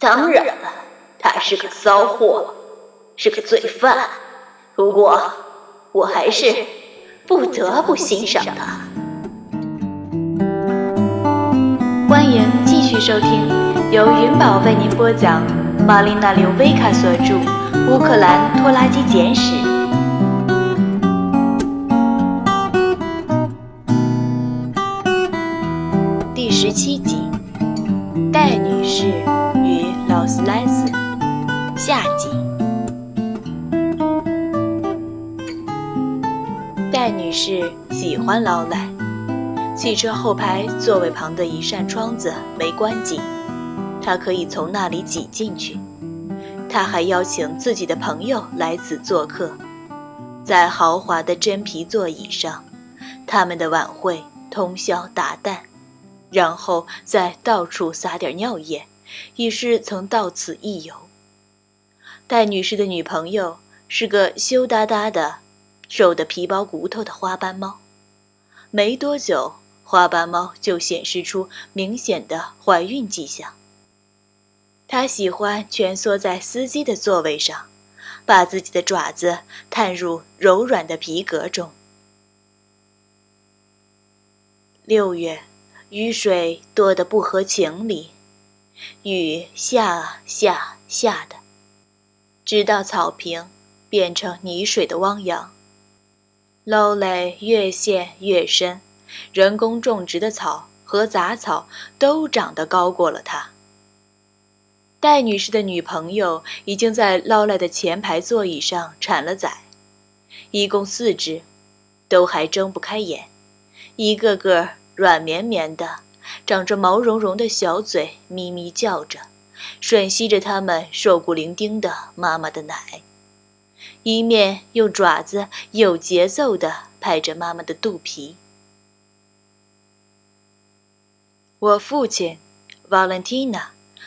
当然了，他是个骚货，是个罪犯。不过，我还是不得不欣赏他。欢迎继续收听，由云宝为您播讲，玛丽娜·刘维卡所著《乌克兰拖拉机简史》是喜欢劳莱。汽车后排座位旁的一扇窗子没关紧，他可以从那里挤进去。他还邀请自己的朋友来此做客，在豪华的真皮座椅上，他们的晚会通宵达旦，然后再到处撒点尿液，以示曾到此一游。戴女士的女朋友是个羞答答的、瘦得皮包骨头的花斑猫，没多久。花斑猫就显示出明显的怀孕迹象。它喜欢蜷缩在司机的座位上，把自己的爪子探入柔软的皮革中。六月，雨水多得不合情理，雨下啊下下的，直到草坪变成泥水的汪洋。漏泪越陷越深。人工种植的草和杂草都长得高过了他。戴女士的女朋友已经在劳莱的前排座椅上产了崽，一共四只，都还睁不开眼，一个个软绵绵的，长着毛茸茸的小嘴，咪咪叫着，吮吸着他们瘦骨伶仃的妈妈的奶，一面用爪子有节奏地拍着妈妈的肚皮。我父亲，Valentina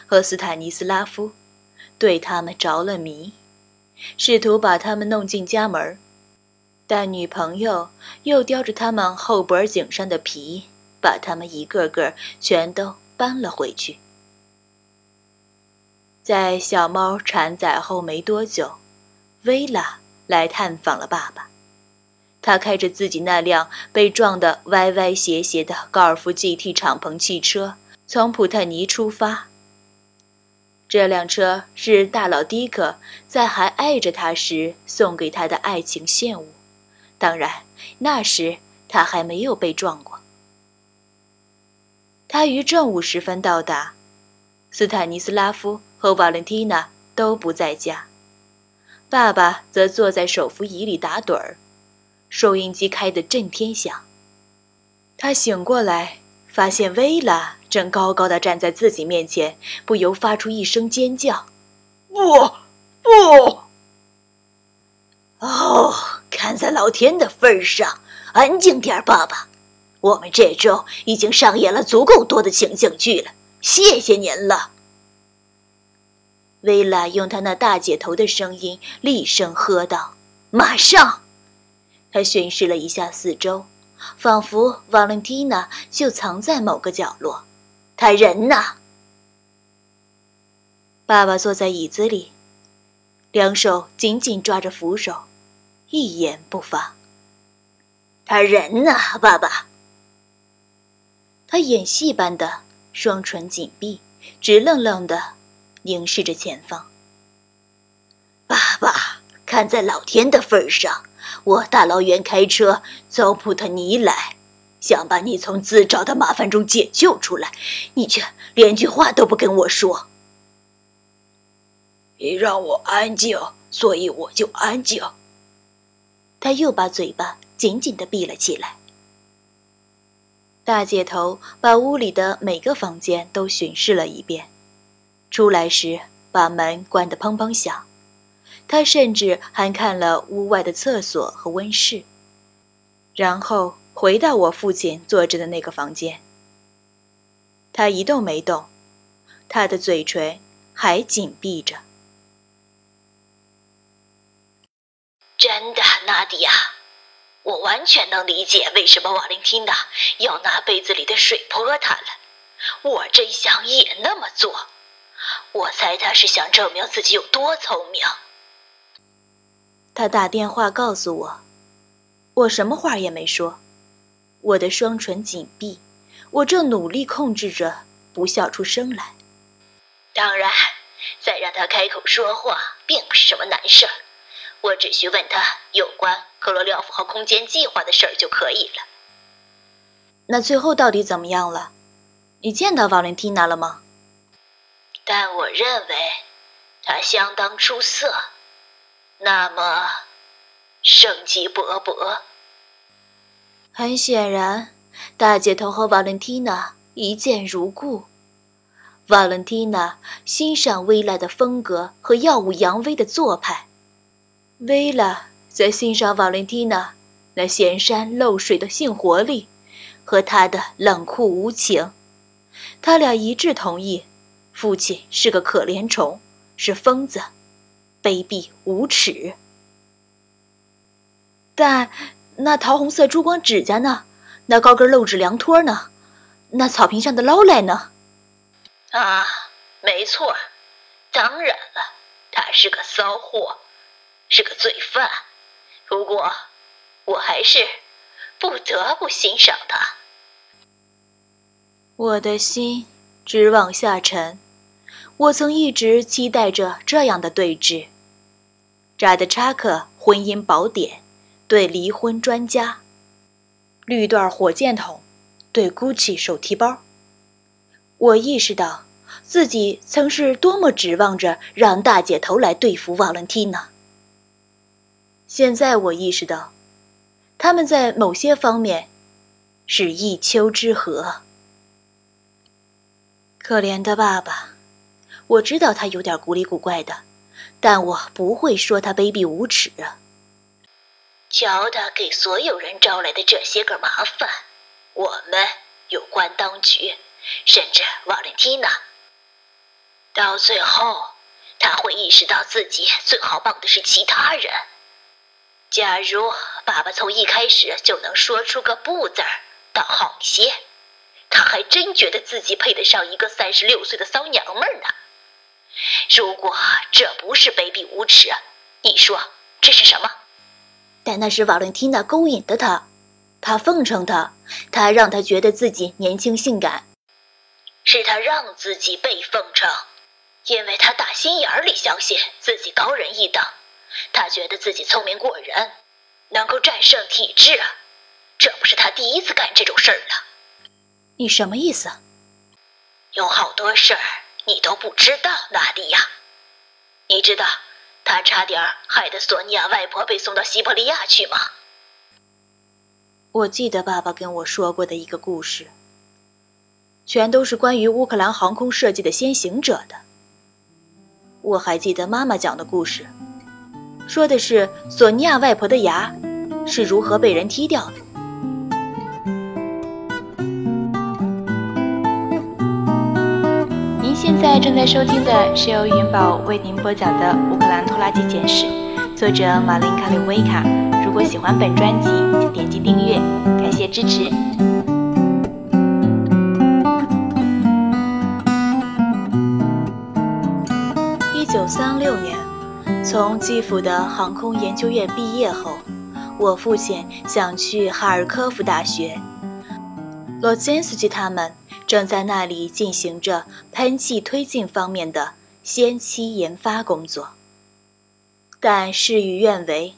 和斯坦尼斯拉夫，对他们着了迷，试图把他们弄进家门但女朋友又叼着他们后脖颈上的皮，把他们一个个全都搬了回去。在小猫产崽后没多久，薇拉来探访了爸爸。他开着自己那辆被撞得歪歪斜斜的高尔夫 GT 敞篷汽车，从普特尼出发。这辆车是大佬迪克在还爱着他时送给他的爱情献物，当然那时他还没有被撞过。他于正午时分到达，斯坦尼斯拉夫和瓦伦蒂娜都不在家，爸爸则坐在手扶椅里打盹儿。收音机开得震天响。他醒过来，发现薇拉正高高的站在自己面前，不由发出一声尖叫：“不，不！哦，看在老天的份上，安静点，爸爸。我们这周已经上演了足够多的情景剧了，谢谢您了。”薇拉用她那大姐头的声音厉声喝道：“马上！”她巡视了一下四周，仿佛瓦伦蒂娜就藏在某个角落。他人呢？爸爸坐在椅子里，两手紧紧抓着扶手，一言不发。他人呢，爸爸？他演戏般的双唇紧闭，直愣愣的凝视着前方。爸爸，看在老天的份上。我大老远开车从普特尼来，想把你从自找的麻烦中解救出来，你却连句话都不跟我说。你让我安静，所以我就安静。他又把嘴巴紧紧的闭了起来。大姐头把屋里的每个房间都巡视了一遍，出来时把门关得砰砰响。他甚至还看了屋外的厕所和温室，然后回到我父亲坐着的那个房间。他一动没动，他的嘴唇还紧闭着。真的，纳迪亚，我完全能理解为什么瓦琳蒂娜要拿杯子里的水泼他了。我真想也那么做。我猜他是想证明自己有多聪明。他打电话告诉我，我什么话也没说，我的双唇紧闭，我正努力控制着不笑出声来。当然，再让他开口说话并不是什么难事儿，我只需问他有关克罗廖夫号空间计划的事儿就可以了。那最后到底怎么样了？你见到瓦伦蒂娜了吗？但我认为他相当出色，那么生机勃勃。很显然，大姐头和瓦伦蒂娜一见如故。瓦伦蒂娜欣赏薇拉的风格和耀武扬威的做派，薇拉则欣赏瓦伦蒂娜那显山露水的性活力和她的冷酷无情。他俩一致同意，父亲是个可怜虫，是疯子，卑鄙无耻。但那桃红色珠光指甲呢？那高跟露趾凉拖呢？那草坪上的劳莱呢？啊，没错，当然了，他是个骚货，是个罪犯。不过，我还是不得不欣赏他。我的心直往下沉。我曾一直期待着这样的对峙：扎德查克婚姻宝典对离婚专家，绿缎火箭筒对 GUCCI 手提包。我意识到，自己曾是多么指望着让大姐头来对付瓦伦蒂娜。现在我意识到，他们在某些方面是一丘之貉。可怜的爸爸，我知道他有点古里古怪的，但我不会说他卑鄙无耻啊。瞧他给所有人招来的这些个麻烦，我们有关当局。甚至瓦伦蒂娜，到最后他会意识到自己最好帮的是其他人。假如爸爸从一开始就能说出个“不”字儿，倒好些。他还真觉得自己配得上一个三十六岁的骚娘们儿呢。如果这不是卑鄙无耻，你说这是什么？但那是瓦伦蒂娜勾引的他，他奉承他，他让他觉得自己年轻性感。是他让自己被奉承，因为他打心眼里相信自己高人一等，他觉得自己聪明过人，能够战胜体质。这不是他第一次干这种事儿了。你什么意思？有好多事儿你都不知道，纳迪亚。你知道他差点害得索尼娅外婆被送到西伯利亚去吗？我记得爸爸跟我说过的一个故事。全都是关于乌克兰航空设计的先行者的。我还记得妈妈讲的故事，说的是索尼娅外婆的牙是如何被人踢掉的。在正在收听的是由云宝为您播讲的《乌克兰拖拉机简史》，作者马琳卡列维卡。如果喜欢本专辑，请点击订阅，感谢支持。一九三六年，从基辅的航空研究院毕业后，我父亲想去哈尔科夫大学。罗金斯基他们正在那里进行着喷气推进方面的先期研发工作。但事与愿违，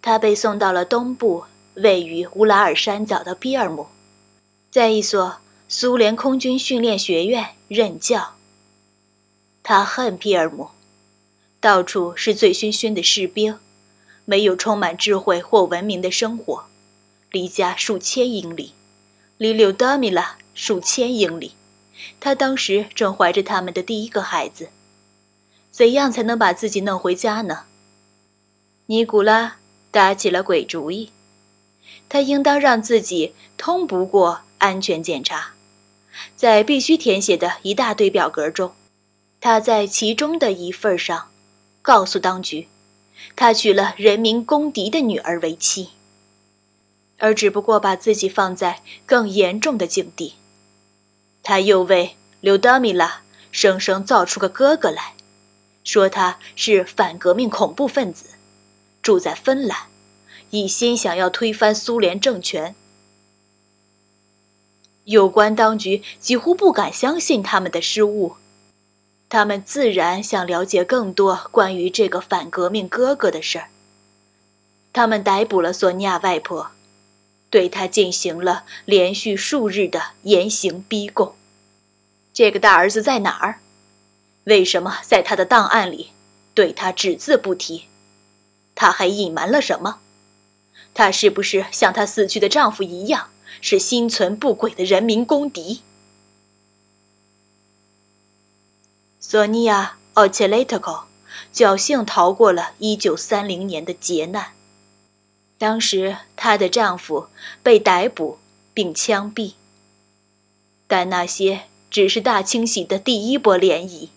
他被送到了东部位于乌拉尔山脚的比尔姆，在一所苏联空军训练学院任教。他恨皮尔姆，到处是醉醺醺的士兵，没有充满智慧或文明的生活，离家数千英里，离柳达米拉数千英里。他当时正怀着他们的第一个孩子，怎样才能把自己弄回家呢？尼古拉打起了鬼主意，他应当让自己通不过安全检查，在必须填写的一大堆表格中。他在其中的一份上，告诉当局，他娶了人民公敌的女儿为妻，而只不过把自己放在更严重的境地。他又为刘达米拉生生造出个哥哥来，说他是反革命恐怖分子，住在芬兰，一心想要推翻苏联政权。有关当局几乎不敢相信他们的失误，他们自然想了解更多关于这个反革命哥哥的事儿。他们逮捕了索尼娅外婆，对他进行了连续数日的严刑逼供。这个大儿子在哪儿？为什么在他的档案里对他只字不提？他还隐瞒了什么？他是不是像他死去的丈夫一样？是心存不轨的人民公敌。索尼娅·奥切雷特科侥幸逃过了1930年的劫难。当时，她的丈夫被逮捕并枪毙。但那些只是大清洗的第一波涟漪。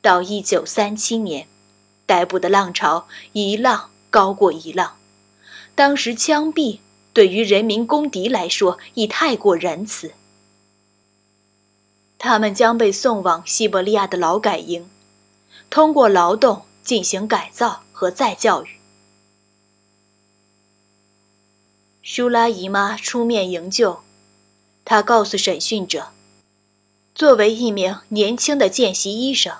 到1937年，逮捕的浪潮一浪高过一浪。当时枪毙。对于人民公敌来说，已太过仁慈。他们将被送往西伯利亚的劳改营，通过劳动进行改造和再教育。舒拉姨妈出面营救，她告诉审讯者，作为一名年轻的见习医生，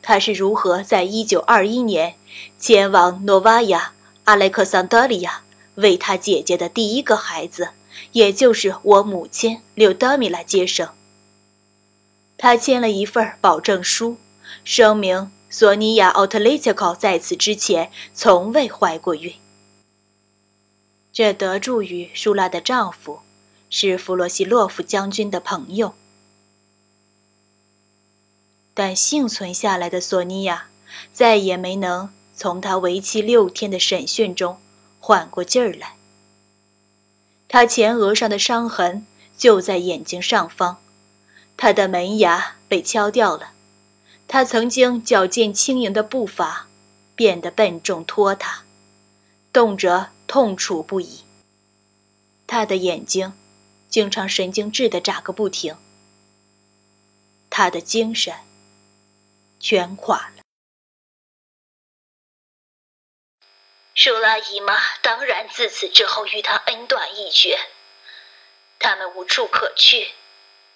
她是如何在一九二一年前往诺瓦亚阿莱克桑德利亚。为他姐姐的第一个孩子，也就是我母亲柳德米拉接生。他签了一份保证书，声明索尼娅·奥特雷切考在此之前从未怀过孕。这得助于舒拉的丈夫是弗洛西洛夫将军的朋友。但幸存下来的索尼娅再也没能从他为期六天的审讯中。缓过劲儿来。他前额上的伤痕就在眼睛上方，他的门牙被敲掉了。他曾经矫健轻盈的步伐变得笨重拖沓，动辄痛楚不已。他的眼睛经常神经质地眨个不停。他的精神全垮了。舒拉姨妈当然自此之后与他恩断义绝，他们无处可去，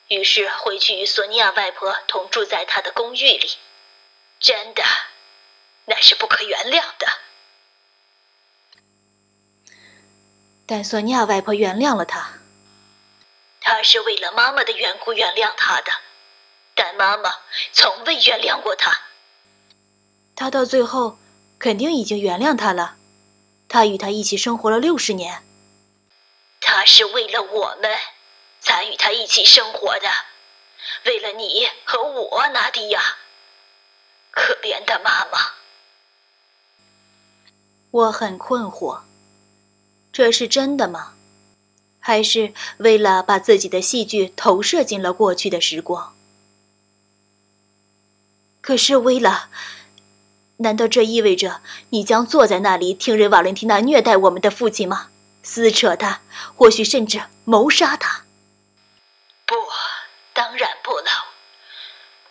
于是回去与索尼娅外婆同住在他的公寓里。真的，那是不可原谅的。但索尼娅外婆原谅了他。他是为了妈妈的缘故原谅他的，但妈妈从未原谅过他。他到最后肯定已经原谅他了。他与他一起生活了六十年。他是为了我们才与他一起生活的，为了你和我，纳迪亚。可怜的妈妈。我很困惑，这是真的吗？还是为了把自己的戏剧投射进了过去的时光？可是为了……难道这意味着你将坐在那里听任瓦伦蒂娜虐待我们的父亲吗？撕扯他，或许甚至谋杀他？不，当然不了。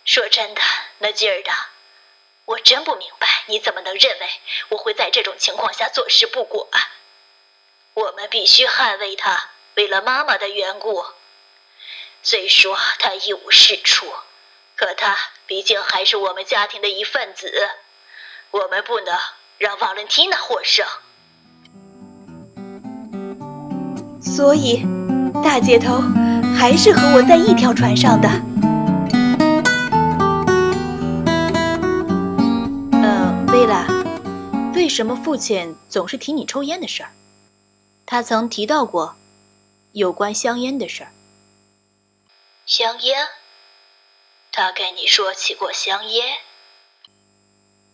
说真的，那劲儿的，我真不明白你怎么能认为我会在这种情况下坐视不管。我们必须捍卫他，为了妈妈的缘故。虽说他一无是处，可他毕竟还是我们家庭的一份子。我们不能让瓦伦蒂娜获胜，所以大姐头还是和我在一条船上的。呃，薇拉，为什么父亲总是提你抽烟的事儿？他曾提到过有关香烟的事儿。香烟？他跟你说起过香烟？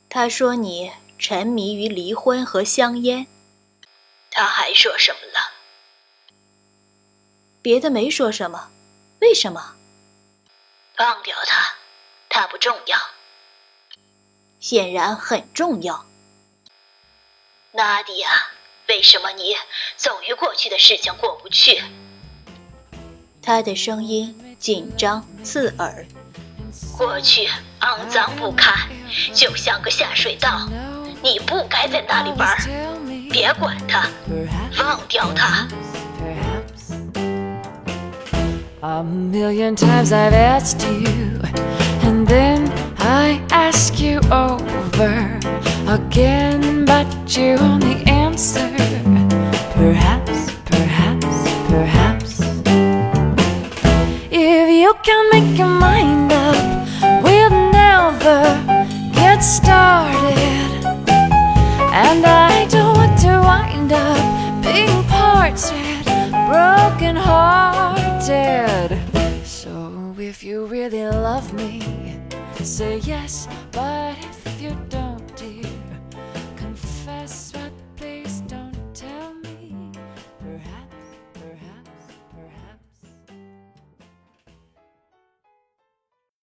他说：“你沉迷于离婚和香烟。”他还说什么了？别的没说什么。为什么？忘掉他，他不重要。显然很重要。纳迪亚，为什么你总与过去的事情过不去？他的声音紧张刺耳。过去肮脏不堪，就像个下水道。你不该在那里玩，别管它，忘掉它。A million times I've asked you, and then I ask you over again, but you're only answer. Perhaps, perhaps, perhaps. If you can make your mind up, we'll never get started. And I don't want to wind up being parted, broken hearted. So if you really love me, say yes, but.